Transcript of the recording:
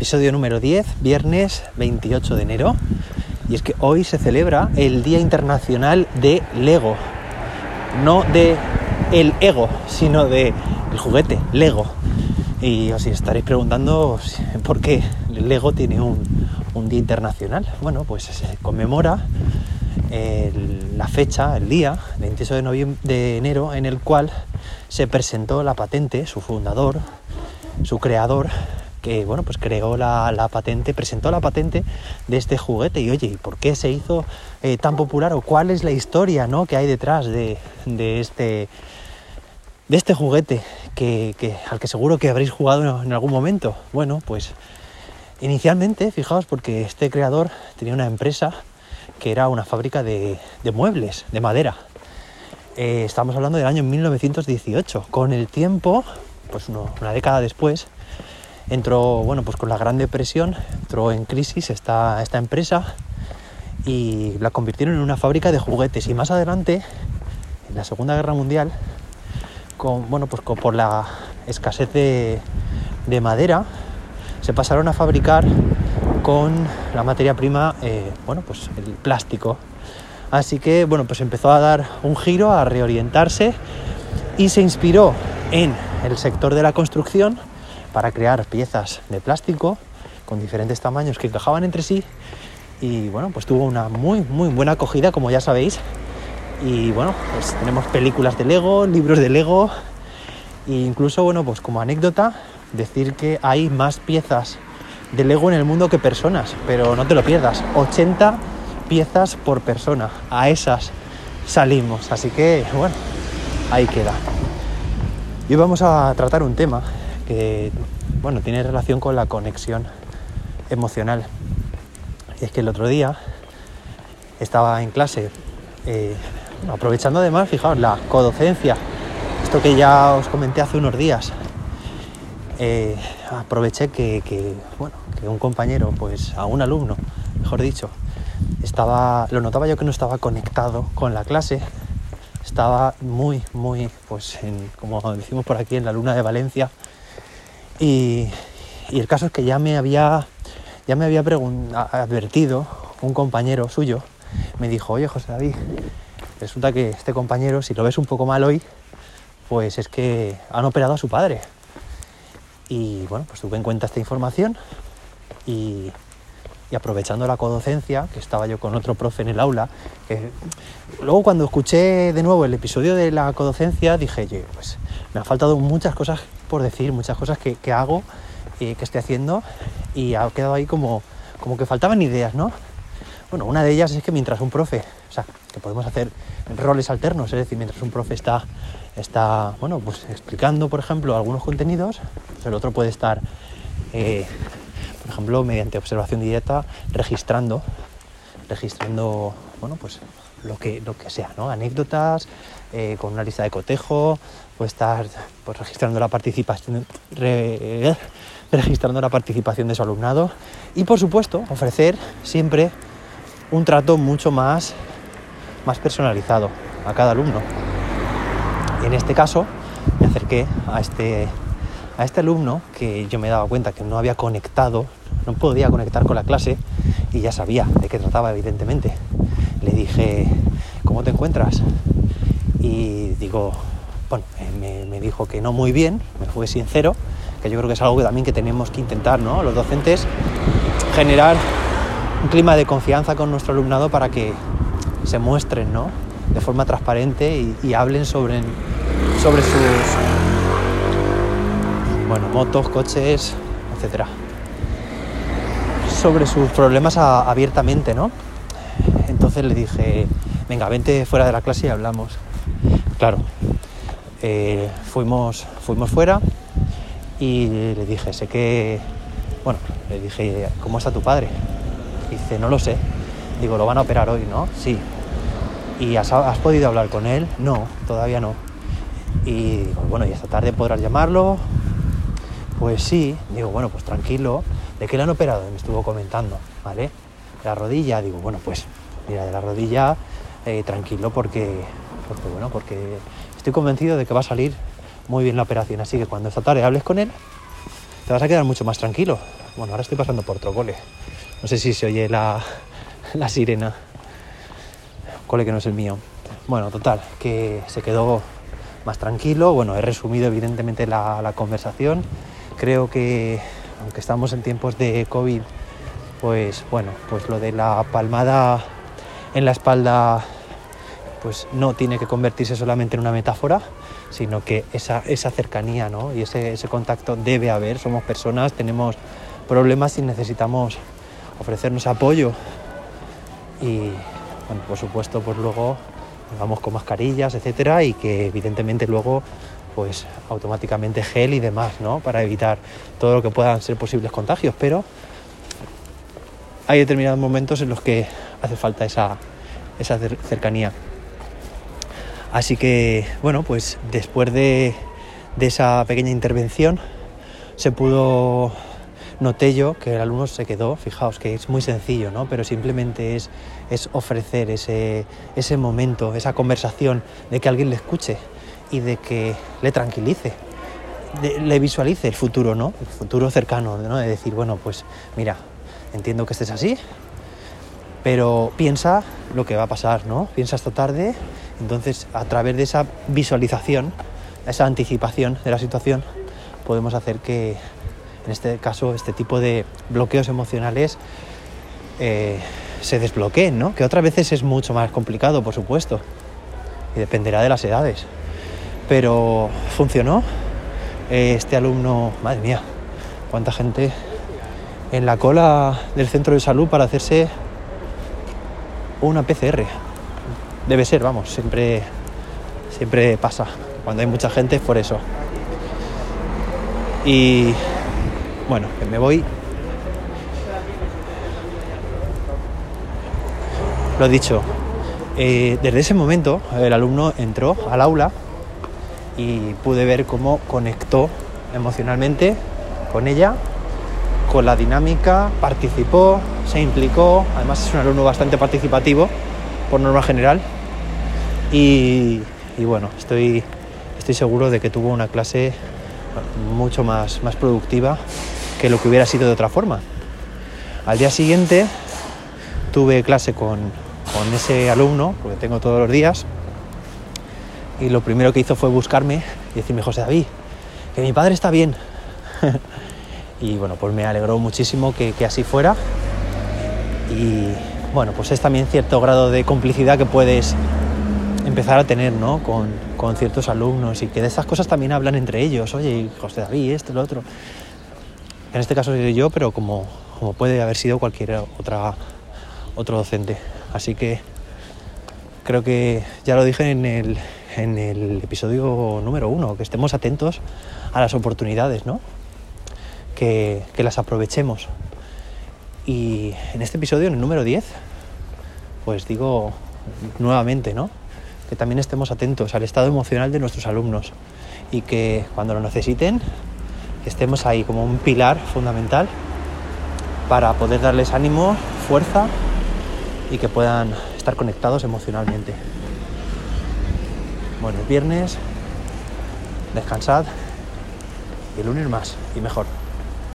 episodio número 10, viernes 28 de enero. Y es que hoy se celebra el Día Internacional de Lego. No de el ego, sino de el juguete, Lego. Y os estaréis preguntando por qué Lego tiene un, día internacional. Bueno, pues se conmemora el- la fecha, el día, 28 de, noviem- de enero, en el cual se presentó la patente, su fundador, su creador, que bueno, pues creó la, la patente, presentó la patente de este juguete. Y oye, ¿y por qué se hizo eh, tan popular? ¿O cuál es la historia ¿no? que hay detrás de, de este de este juguete que, que- al que seguro que habréis jugado en algún momento? Bueno, pues inicialmente, fijaos, porque este creador tenía una empresa que era una fábrica de, muebles, de madera. Eh, estamos hablando del año 1918. Con el tiempo, pues una década después, entró, bueno, pues con la Gran Depresión, entró en crisis esta, esta empresa y la convirtieron en una fábrica de juguetes. Y más adelante, en la Segunda Guerra Mundial, con, bueno, pues por la escasez de, de madera, se pasaron a fabricar con la materia prima, eh, bueno, pues el plástico. Así que, bueno, pues empezó a dar un giro, a reorientarse y se inspiró en el sector de la construcción para crear piezas de plástico con diferentes tamaños que encajaban entre sí. Y bueno, pues tuvo una muy muy buena acogida como ya sabéis. Y bueno, pues tenemos películas de Lego, libros de Lego. E incluso bueno, pues como anécdota decir que hay más piezas de Lego en el mundo que personas, pero no te lo pierdas, 80 piezas por persona, a esas salimos, así que bueno, ahí queda. Y vamos a tratar un tema que, bueno, tiene relación con la conexión emocional. Y es que el otro día estaba en clase, eh, aprovechando además, fijaos, la codocencia, esto que ya os comenté hace unos días. eh, aproveché que, bueno, que un compañero, pues a un alumno, mejor dicho, estaba, lo notaba yo que no estaba conectado con la clase, estaba muy, muy, pues, como decimos por aquí, en la luna de Valencia. Y, el caso es que ya me había, ya me había advertido un compañero suyo, me dijo, oye José David, resulta que este compañero, si lo ves un poco mal hoy, pues es que han operado a su padre. Y bueno, pues tuve en cuenta esta información y, y aprovechando la codocencia, que estaba yo con otro profe en el aula, que luego cuando escuché de nuevo el episodio de la codocencia dije, oye, pues me han faltado muchas cosas por decir, muchas cosas que, hago, eh, que estoy haciendo, y ha quedado ahí como, como que faltaban ideas, ¿no? Bueno, una de ellas es que mientras un profe, o sea, que podemos hacer roles alternos, es decir, mientras un profe está, está bueno, pues explicando, por ejemplo, algunos contenidos, pues el otro puede estar, eh, por ejemplo, mediante observación directa, registrando, registrando, bueno, pues lo que, lo que sea. Anécdotas, eh, con una lista de cotejo, puede estar pues, registrando la participación, re- registrando la participación de su alumnado y, por supuesto, ofrecer siempre un trato mucho más, más personalizado a cada alumno. En este caso me acerqué a este, a este alumno que yo me daba cuenta que no había conectado, no podía conectar con la clase y ya sabía de qué trataba evidentemente. Le dije, ¿cómo te encuentras? Y digo, bueno, eh, me, dijo que no muy bien, me fue sincero, que yo creo que es algo que también que tenemos que intentar, ¿no? Los docentes generar un clima de confianza con nuestro alumnado para que se muestren ¿no? de forma transparente y, hablen sobre, sobre sus bueno, motos, coches, etcétera. Sobre sus problemas abiertamente, ¿no? Entonces le dije, venga, vente fuera de la clase y hablamos. Claro, eh, fuimos, fuimos fuera y le dije, sé que, bueno, le dije, ¿cómo está tu padre? Dice, no lo sé. Digo, lo van a operar hoy, ¿no? Sí. ¿Y has, has podido hablar con él? No, todavía no. Y digo, bueno, ¿y esta tarde podrás llamarlo? Pues sí. Digo, bueno, pues tranquilo. ¿De qué le han operado? Me estuvo comentando, ¿vale? La rodilla, digo, bueno, pues mira, de la rodilla, eh, tranquilo porque, porque, bueno, porque estoy convencido de que va a salir muy bien la operación. Así que cuando esta tarde hables con él, te vas a quedar mucho más tranquilo. Bueno, ahora estoy pasando por otro cole. No sé si se oye la, la sirena. Cole que no es el mío. Bueno, total, que se quedó más tranquilo. Bueno, he resumido evidentemente la, la conversación. Creo que, aunque estamos en tiempos de COVID, pues bueno, pues lo de la palmada en la espalda pues no tiene que convertirse solamente en una metáfora, sino que esa, esa cercanía ¿no? y ese, ese, contacto debe haber. Somos personas, tenemos problemas y necesitamos ofrecernos apoyo. Y bueno, por supuesto, pues luego vamos con mascarillas, etcétera, y que evidentemente luego pues automáticamente gel y demás, ¿no? Para evitar todo lo que puedan ser posibles contagios, pero hay determinados momentos en los que hace falta esa, esa cercanía. Así que, bueno, pues después de, de esa pequeña intervención se pudo noté yo que el alumno se quedó, fijaos que es muy sencillo, ¿no? pero simplemente es, es ofrecer ese, ese, momento, esa conversación de que alguien le escuche y de que le tranquilice, le visualice el futuro, ¿no? el futuro cercano, ¿no? de decir, bueno, pues mira, entiendo que estés así, pero piensa lo que va a pasar, ¿no? Piensa esta tarde, entonces a través de esa visualización, esa anticipación de la situación, podemos hacer que, en este caso, este tipo de bloqueos emocionales eh, se desbloqueen, ¿no? Que otras veces es mucho más complicado, por supuesto, y dependerá de las edades. Pero funcionó. Este alumno, madre mía, cuánta gente en la cola del centro de salud para hacerse una PCR. Debe ser, vamos, siempre, siempre pasa. Cuando hay mucha gente es por eso. Y bueno, me voy. Lo dicho, eh, desde ese momento el alumno entró al aula y pude ver cómo conectó emocionalmente con ella con la dinámica, participó, se implicó, además es un alumno bastante participativo por norma general y, bueno, estoy, estoy seguro de que tuvo una clase mucho más, más productiva que lo que hubiera sido de otra forma. Al día siguiente tuve clase con, con ese alumno, porque tengo todos los días, y lo primero que hizo fue buscarme y decirme, José David, que mi padre está bien. y bueno, pues me alegró muchísimo que, así fuera y bueno, pues es también cierto grado de complicidad que puedes empezar a tener ¿no? con, con ciertos alumnos y que de estas cosas también hablan entre ellos, oye, José David, esto, lo otro. En este caso soy yo, pero como, como puede haber sido cualquier otra, otro docente. Así que creo que ya lo dije en el, en el episodio número uno, que estemos atentos a las oportunidades, ¿no? que, que, las aprovechemos. Y en este episodio, en el número 10, pues digo nuevamente, ¿no? Que también estemos atentos al estado emocional de nuestros alumnos y que cuando lo necesiten, estemos ahí como un pilar fundamental para poder darles ánimo, fuerza y que puedan estar conectados emocionalmente. Bueno, es viernes, descansad y el lunes más y mejor.